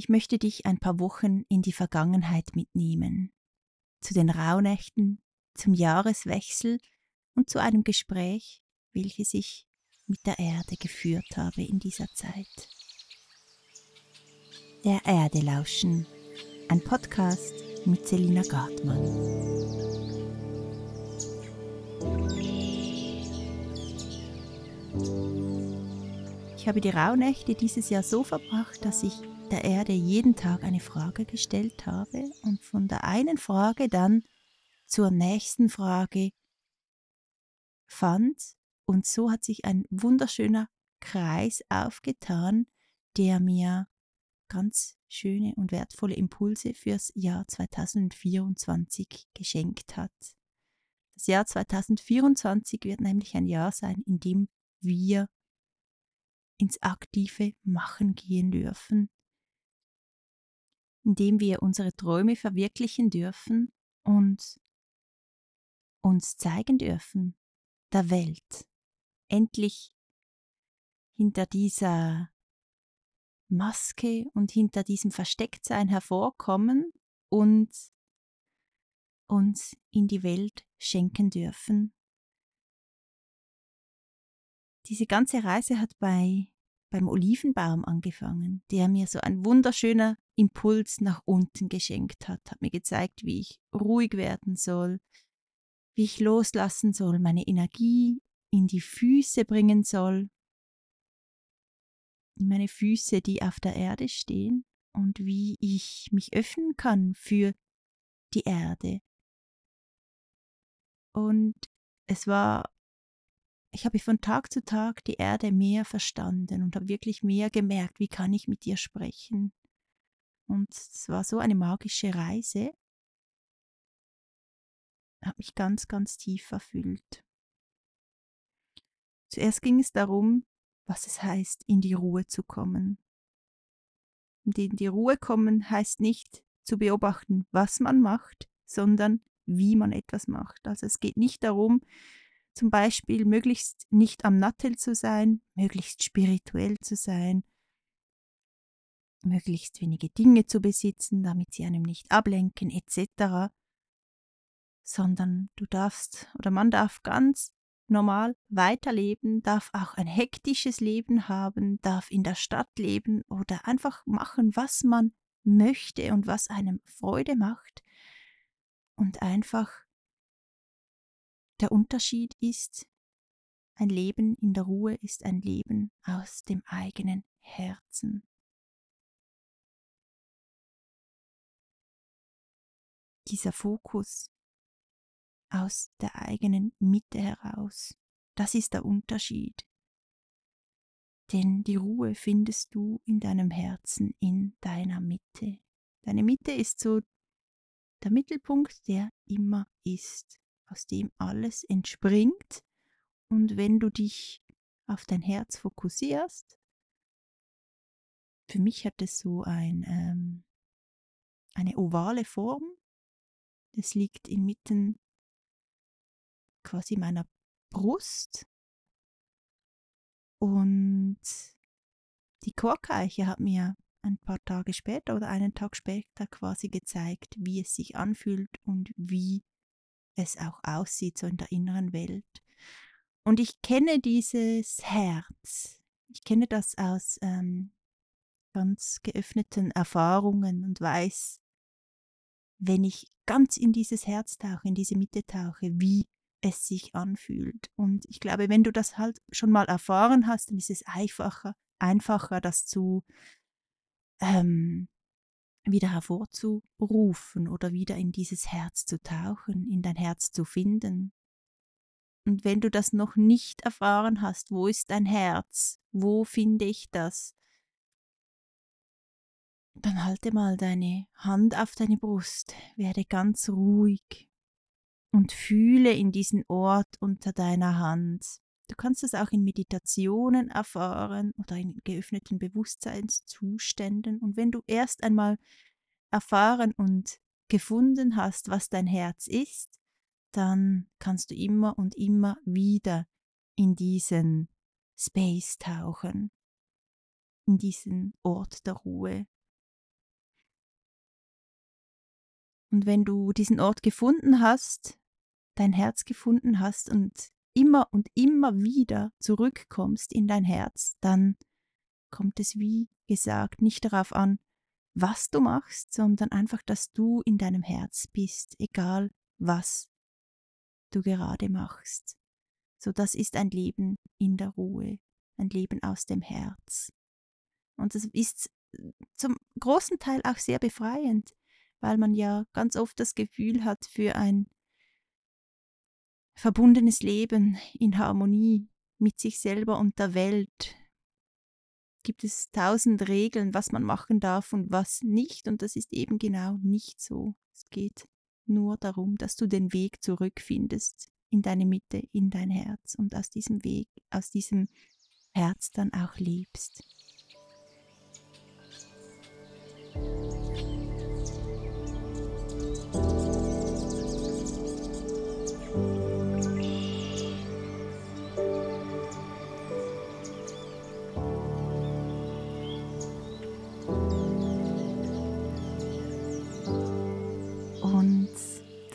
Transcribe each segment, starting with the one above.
Ich möchte dich ein paar Wochen in die Vergangenheit mitnehmen, zu den Rauhnächten, zum Jahreswechsel und zu einem Gespräch, welches ich mit der Erde geführt habe in dieser Zeit. Der Erde lauschen, ein Podcast mit Selina Gartmann. Ich habe die Rauhnächte dieses Jahr so verbracht, dass ich der Erde jeden Tag eine Frage gestellt habe und von der einen Frage dann zur nächsten Frage fand. Und so hat sich ein wunderschöner Kreis aufgetan, der mir ganz schöne und wertvolle Impulse fürs Jahr 2024 geschenkt hat. Das Jahr 2024 wird nämlich ein Jahr sein, in dem wir ins aktive Machen gehen dürfen, indem wir unsere Träume verwirklichen dürfen und uns zeigen dürfen der Welt. Endlich hinter dieser Maske und hinter diesem Verstecktsein hervorkommen und uns in die Welt schenken dürfen. Diese ganze Reise hat bei beim Olivenbaum angefangen, der mir so ein wunderschöner Impuls nach unten geschenkt hat, hat mir gezeigt, wie ich ruhig werden soll, wie ich loslassen soll, meine Energie in die Füße bringen soll, in meine Füße, die auf der Erde stehen, und wie ich mich öffnen kann für die Erde. Und es war ich habe von Tag zu Tag die Erde mehr verstanden und habe wirklich mehr gemerkt, wie kann ich mit ihr sprechen. Und es war so eine magische Reise, hat mich ganz, ganz tief erfüllt. Zuerst ging es darum, was es heißt, in die Ruhe zu kommen. Und in die Ruhe kommen heißt nicht zu beobachten, was man macht, sondern wie man etwas macht. Also es geht nicht darum, zum Beispiel möglichst nicht am Nattel zu sein, möglichst spirituell zu sein, möglichst wenige Dinge zu besitzen, damit sie einem nicht ablenken, etc., sondern du darfst oder man darf ganz normal weiterleben, darf auch ein hektisches Leben haben, darf in der Stadt leben oder einfach machen, was man möchte und was einem Freude macht und einfach der Unterschied ist, ein Leben in der Ruhe ist ein Leben aus dem eigenen Herzen. Dieser Fokus aus der eigenen Mitte heraus, das ist der Unterschied. Denn die Ruhe findest du in deinem Herzen, in deiner Mitte. Deine Mitte ist so der Mittelpunkt, der immer ist aus dem alles entspringt. Und wenn du dich auf dein Herz fokussierst, für mich hat es so ein, ähm, eine ovale Form. Es liegt inmitten quasi meiner Brust. Und die Chorkeiche hat mir ein paar Tage später oder einen Tag später quasi gezeigt, wie es sich anfühlt und wie es auch aussieht, so in der inneren Welt. Und ich kenne dieses Herz. Ich kenne das aus ähm, ganz geöffneten Erfahrungen und weiß, wenn ich ganz in dieses Herz tauche, in diese Mitte tauche, wie es sich anfühlt. Und ich glaube, wenn du das halt schon mal erfahren hast, dann ist es einfacher, einfacher, das zu ähm, wieder hervorzurufen oder wieder in dieses Herz zu tauchen, in dein Herz zu finden. Und wenn du das noch nicht erfahren hast, wo ist dein Herz? Wo finde ich das? Dann halte mal deine Hand auf deine Brust, werde ganz ruhig und fühle in diesen Ort unter deiner Hand. Du kannst es auch in Meditationen erfahren oder in geöffneten Bewusstseinszuständen. Und wenn du erst einmal erfahren und gefunden hast, was dein Herz ist, dann kannst du immer und immer wieder in diesen Space tauchen, in diesen Ort der Ruhe. Und wenn du diesen Ort gefunden hast, dein Herz gefunden hast und immer und immer wieder zurückkommst in dein Herz, dann kommt es, wie gesagt, nicht darauf an, was du machst, sondern einfach, dass du in deinem Herz bist, egal was du gerade machst. So das ist ein Leben in der Ruhe, ein Leben aus dem Herz. Und das ist zum großen Teil auch sehr befreiend, weil man ja ganz oft das Gefühl hat, für ein verbundenes Leben in Harmonie mit sich selber und der Welt gibt es tausend Regeln, was man machen darf und was nicht. Und das ist eben genau nicht so. Es geht nur darum, dass du den Weg zurückfindest in deine Mitte, in dein Herz und aus diesem Weg, aus diesem Herz dann auch lebst.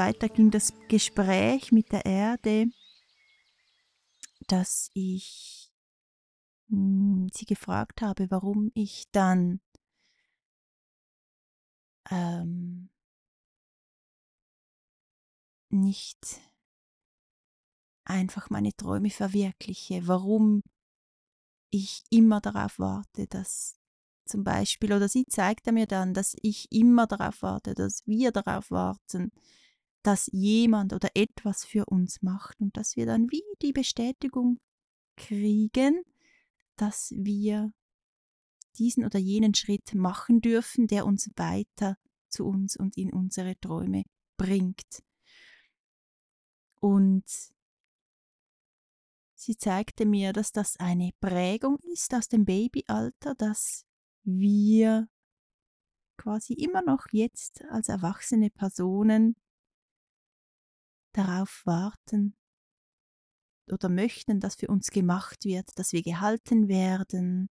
Weiter ging das Gespräch mit der Erde, dass ich hm, sie gefragt habe, warum ich dann ähm, nicht einfach meine Träume verwirkliche, warum ich immer darauf warte, dass zum Beispiel, oder sie zeigte mir dann, dass ich immer darauf warte, dass wir darauf warten, dass jemand oder etwas für uns macht und dass wir dann wie die Bestätigung kriegen, dass wir diesen oder jenen Schritt machen dürfen, der uns weiter zu uns und in unsere Träume bringt. Und sie zeigte mir, dass das eine Prägung ist aus dem Babyalter, dass wir quasi immer noch jetzt als erwachsene Personen darauf warten oder möchten, dass für uns gemacht wird, dass wir gehalten werden,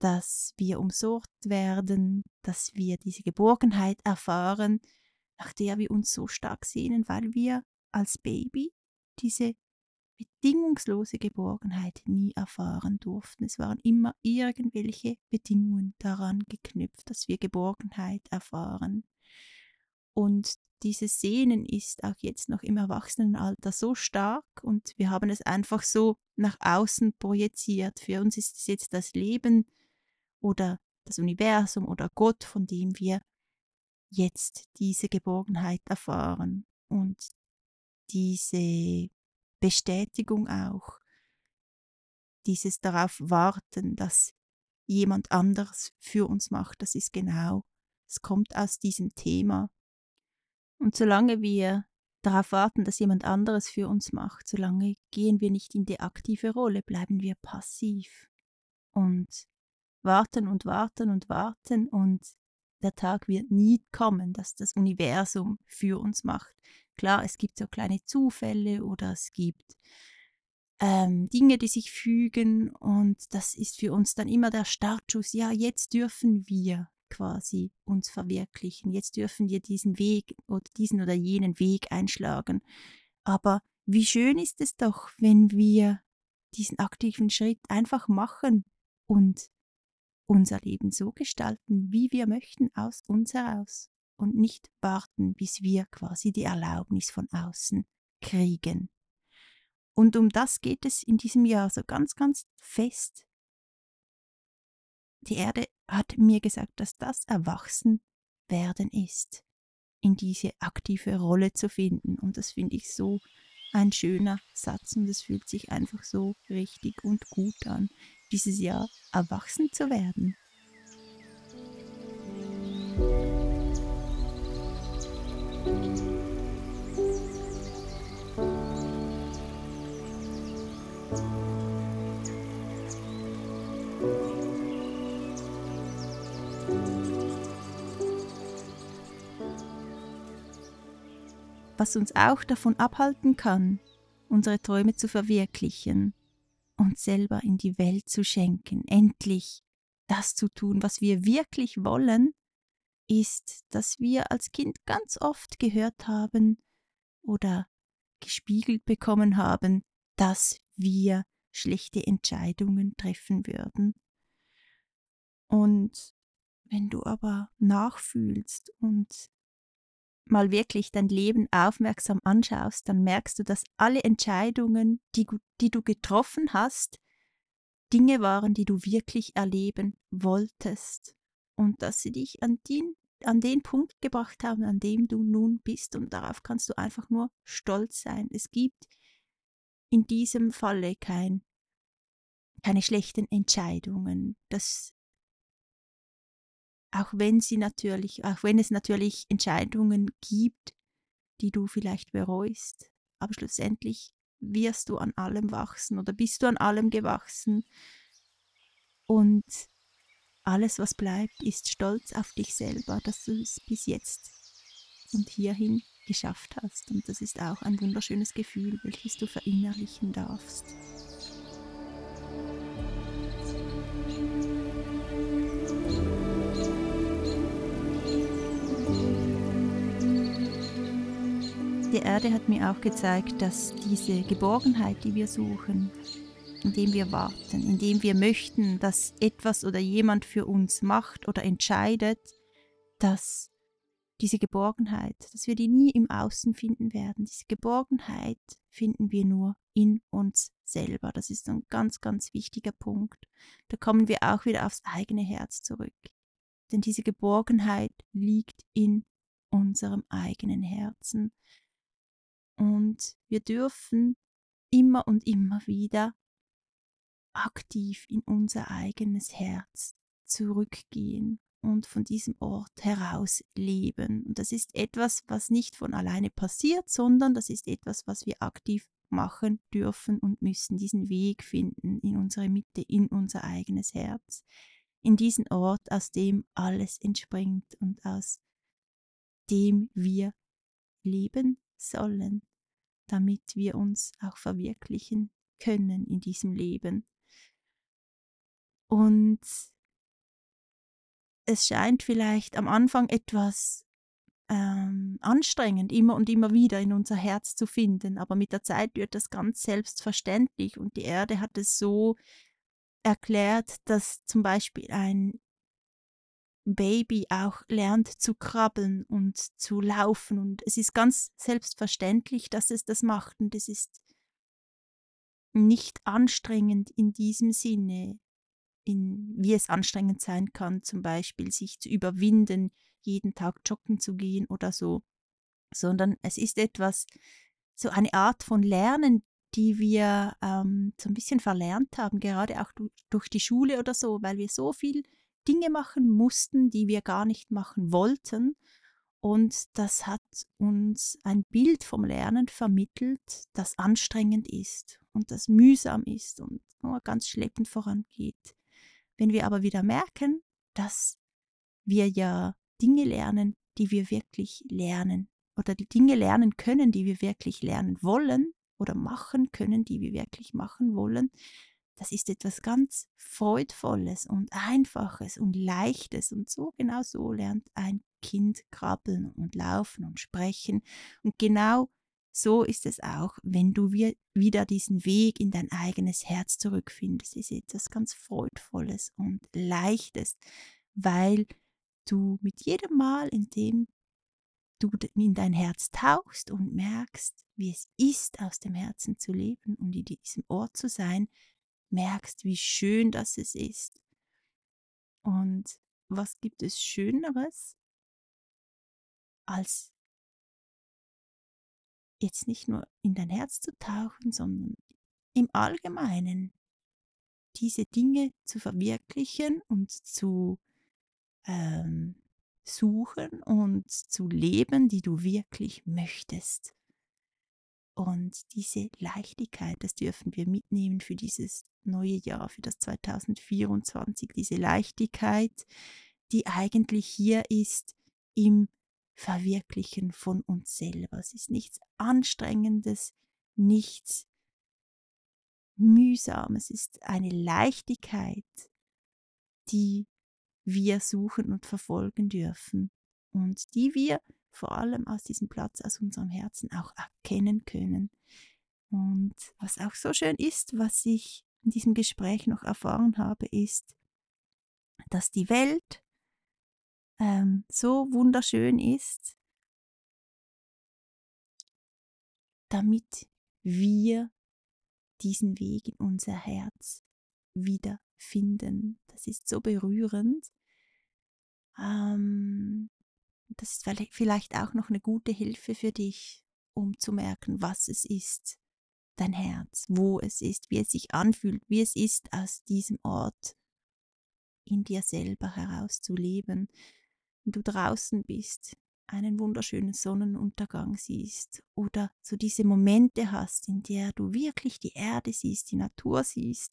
dass wir umsorgt werden, dass wir diese Geborgenheit erfahren, nach der wir uns so stark sehnen, weil wir als Baby diese bedingungslose Geborgenheit nie erfahren durften. Es waren immer irgendwelche Bedingungen daran geknüpft, dass wir Geborgenheit erfahren. Und dieses Sehnen ist auch jetzt noch im Erwachsenenalter so stark und wir haben es einfach so nach außen projiziert. Für uns ist es jetzt das Leben oder das Universum oder Gott, von dem wir jetzt diese Geborgenheit erfahren und diese Bestätigung auch, dieses darauf warten, dass jemand anders für uns macht, das ist genau, es kommt aus diesem Thema und solange wir darauf warten, dass jemand anderes für uns macht, solange gehen wir nicht in die aktive Rolle, bleiben wir passiv und warten und warten und warten und der Tag wird nie kommen, dass das Universum für uns macht. Klar, es gibt so kleine Zufälle oder es gibt ähm, Dinge, die sich fügen und das ist für uns dann immer der Startschuss. Ja, jetzt dürfen wir quasi uns verwirklichen. Jetzt dürfen wir diesen Weg oder diesen oder jenen Weg einschlagen. Aber wie schön ist es doch, wenn wir diesen aktiven Schritt einfach machen und unser Leben so gestalten, wie wir möchten, aus uns heraus und nicht warten, bis wir quasi die Erlaubnis von außen kriegen. Und um das geht es in diesem Jahr so ganz, ganz fest. Die Erde hat mir gesagt, dass das Erwachsenwerden ist, in diese aktive Rolle zu finden. Und das finde ich so ein schöner Satz und es fühlt sich einfach so richtig und gut an, dieses Jahr erwachsen zu werden. Was uns auch davon abhalten kann, unsere Träume zu verwirklichen, uns selber in die Welt zu schenken, endlich das zu tun, was wir wirklich wollen, ist, dass wir als Kind ganz oft gehört haben oder gespiegelt bekommen haben, dass wir schlechte Entscheidungen treffen würden. Und wenn du aber nachfühlst und mal wirklich dein Leben aufmerksam anschaust, dann merkst du, dass alle Entscheidungen, die, die du getroffen hast, Dinge waren, die du wirklich erleben wolltest und dass sie dich an den, an den Punkt gebracht haben, an dem du nun bist und darauf kannst du einfach nur stolz sein. Es gibt in diesem Falle kein, keine schlechten Entscheidungen. Das auch wenn sie natürlich, auch wenn es natürlich Entscheidungen gibt, die du vielleicht bereust, aber schlussendlich wirst du an allem wachsen oder bist du an allem gewachsen und alles, was bleibt, ist Stolz auf dich selber, dass du es bis jetzt und hierhin geschafft hast. Und das ist auch ein wunderschönes Gefühl, welches du verinnerlichen darfst. Die Erde hat mir auch gezeigt, dass diese Geborgenheit, die wir suchen, indem wir warten, indem wir möchten, dass etwas oder jemand für uns macht oder entscheidet, dass diese Geborgenheit, dass wir die nie im Außen finden werden. Diese Geborgenheit finden wir nur in uns selber. Das ist ein ganz, ganz wichtiger Punkt. Da kommen wir auch wieder aufs eigene Herz zurück. Denn diese Geborgenheit liegt in unserem eigenen Herzen. Und wir dürfen immer und immer wieder aktiv in unser eigenes Herz zurückgehen und von diesem Ort heraus leben. Und das ist etwas, was nicht von alleine passiert, sondern das ist etwas, was wir aktiv machen dürfen und müssen, diesen Weg finden in unsere Mitte, in unser eigenes Herz, in diesen Ort, aus dem alles entspringt und aus dem wir leben sollen damit wir uns auch verwirklichen können in diesem Leben. Und es scheint vielleicht am Anfang etwas ähm, anstrengend, immer und immer wieder in unser Herz zu finden, aber mit der Zeit wird das ganz selbstverständlich und die Erde hat es so erklärt, dass zum Beispiel ein Baby auch lernt zu krabbeln und zu laufen. Und es ist ganz selbstverständlich, dass es das macht. Und es ist nicht anstrengend in diesem Sinne, in, wie es anstrengend sein kann, zum Beispiel sich zu überwinden, jeden Tag joggen zu gehen oder so, sondern es ist etwas, so eine Art von Lernen, die wir ähm, so ein bisschen verlernt haben, gerade auch durch die Schule oder so, weil wir so viel Dinge machen mussten, die wir gar nicht machen wollten. Und das hat uns ein Bild vom Lernen vermittelt, das anstrengend ist und das mühsam ist und nur ganz schleppend vorangeht. Wenn wir aber wieder merken, dass wir ja Dinge lernen, die wir wirklich lernen oder die Dinge lernen können, die wir wirklich lernen wollen oder machen können, die wir wirklich machen wollen, das ist etwas ganz Freudvolles und Einfaches und Leichtes. Und so genau so lernt ein Kind krabbeln und laufen und sprechen. Und genau so ist es auch, wenn du wieder diesen Weg in dein eigenes Herz zurückfindest. Es ist etwas ganz Freudvolles und Leichtes, weil du mit jedem Mal, in dem du in dein Herz tauchst und merkst, wie es ist, aus dem Herzen zu leben und in diesem Ort zu sein, merkst, wie schön das es ist. Und was gibt es Schöneres, als jetzt nicht nur in dein Herz zu tauchen, sondern im Allgemeinen diese Dinge zu verwirklichen und zu ähm, suchen und zu leben, die du wirklich möchtest. Und diese Leichtigkeit, das dürfen wir mitnehmen für dieses neue Jahr, für das 2024. Diese Leichtigkeit, die eigentlich hier ist im Verwirklichen von uns selber. Es ist nichts Anstrengendes, nichts Mühsames. Es ist eine Leichtigkeit, die wir suchen und verfolgen dürfen. und die wir vor allem aus diesem Platz, aus unserem Herzen auch erkennen können. Und was auch so schön ist, was ich in diesem Gespräch noch erfahren habe, ist, dass die Welt ähm, so wunderschön ist, damit wir diesen Weg in unser Herz wiederfinden. Das ist so berührend. Ähm, das ist vielleicht auch noch eine gute Hilfe für dich, um zu merken, was es ist, dein Herz, wo es ist, wie es sich anfühlt, wie es ist, aus diesem Ort in dir selber herauszuleben. Wenn du draußen bist, einen wunderschönen Sonnenuntergang siehst oder so diese Momente hast, in der du wirklich die Erde siehst, die Natur siehst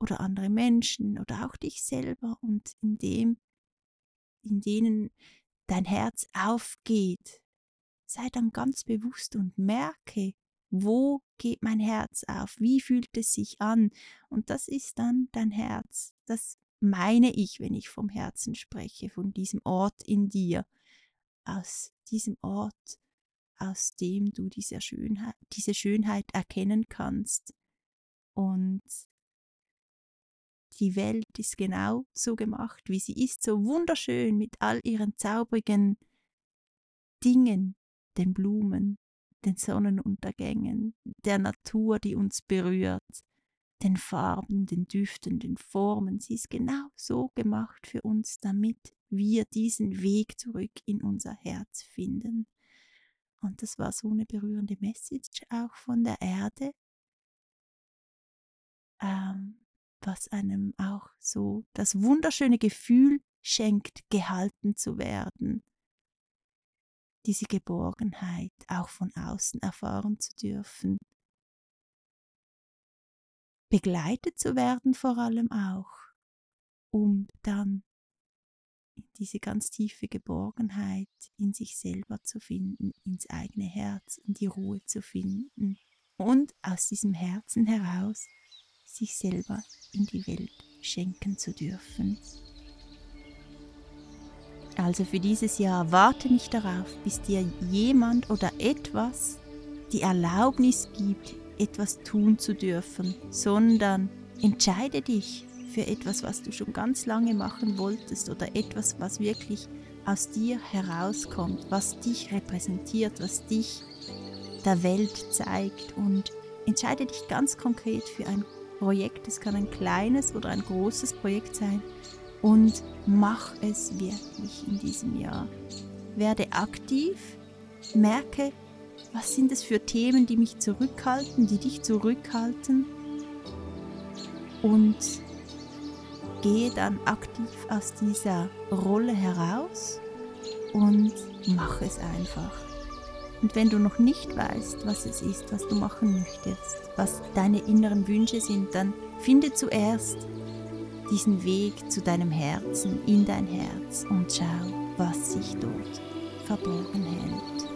oder andere Menschen oder auch dich selber und in dem in denen dein Herz aufgeht, sei dann ganz bewusst und merke, wo geht mein Herz auf, wie fühlt es sich an und das ist dann dein Herz. Das meine ich, wenn ich vom Herzen spreche, von diesem Ort in dir, aus diesem Ort, aus dem du diese Schönheit, diese Schönheit erkennen kannst. Und die Welt ist genau so gemacht, wie sie ist, so wunderschön mit all ihren zaubrigen Dingen, den Blumen, den Sonnenuntergängen, der Natur, die uns berührt, den Farben, den Düften, den Formen. Sie ist genau so gemacht für uns, damit wir diesen Weg zurück in unser Herz finden. Und das war so eine berührende Message auch von der Erde, ähm, was einem auch so das wunderschöne Gefühl schenkt, gehalten zu werden, diese Geborgenheit auch von außen erfahren zu dürfen, begleitet zu werden vor allem auch, um dann diese ganz tiefe Geborgenheit in sich selber zu finden, ins eigene Herz, in die Ruhe zu finden und aus diesem Herzen heraus sich selber in die Welt schenken zu dürfen. Also für dieses Jahr warte nicht darauf, bis dir jemand oder etwas die Erlaubnis gibt, etwas tun zu dürfen, sondern entscheide dich für etwas, was du schon ganz lange machen wolltest oder etwas, was wirklich aus dir herauskommt, was dich repräsentiert, was dich der Welt zeigt und entscheide dich ganz konkret für ein Projekt. Es kann ein kleines oder ein großes Projekt sein und mach es wirklich in diesem Jahr. Werde aktiv, merke, was sind es für Themen, die mich zurückhalten, die dich zurückhalten und gehe dann aktiv aus dieser Rolle heraus und mach es einfach. Und wenn du noch nicht weißt, was es ist, was du machen möchtest, was deine inneren Wünsche sind, dann finde zuerst diesen Weg zu deinem Herzen, in dein Herz und schau, was sich dort verborgen hält.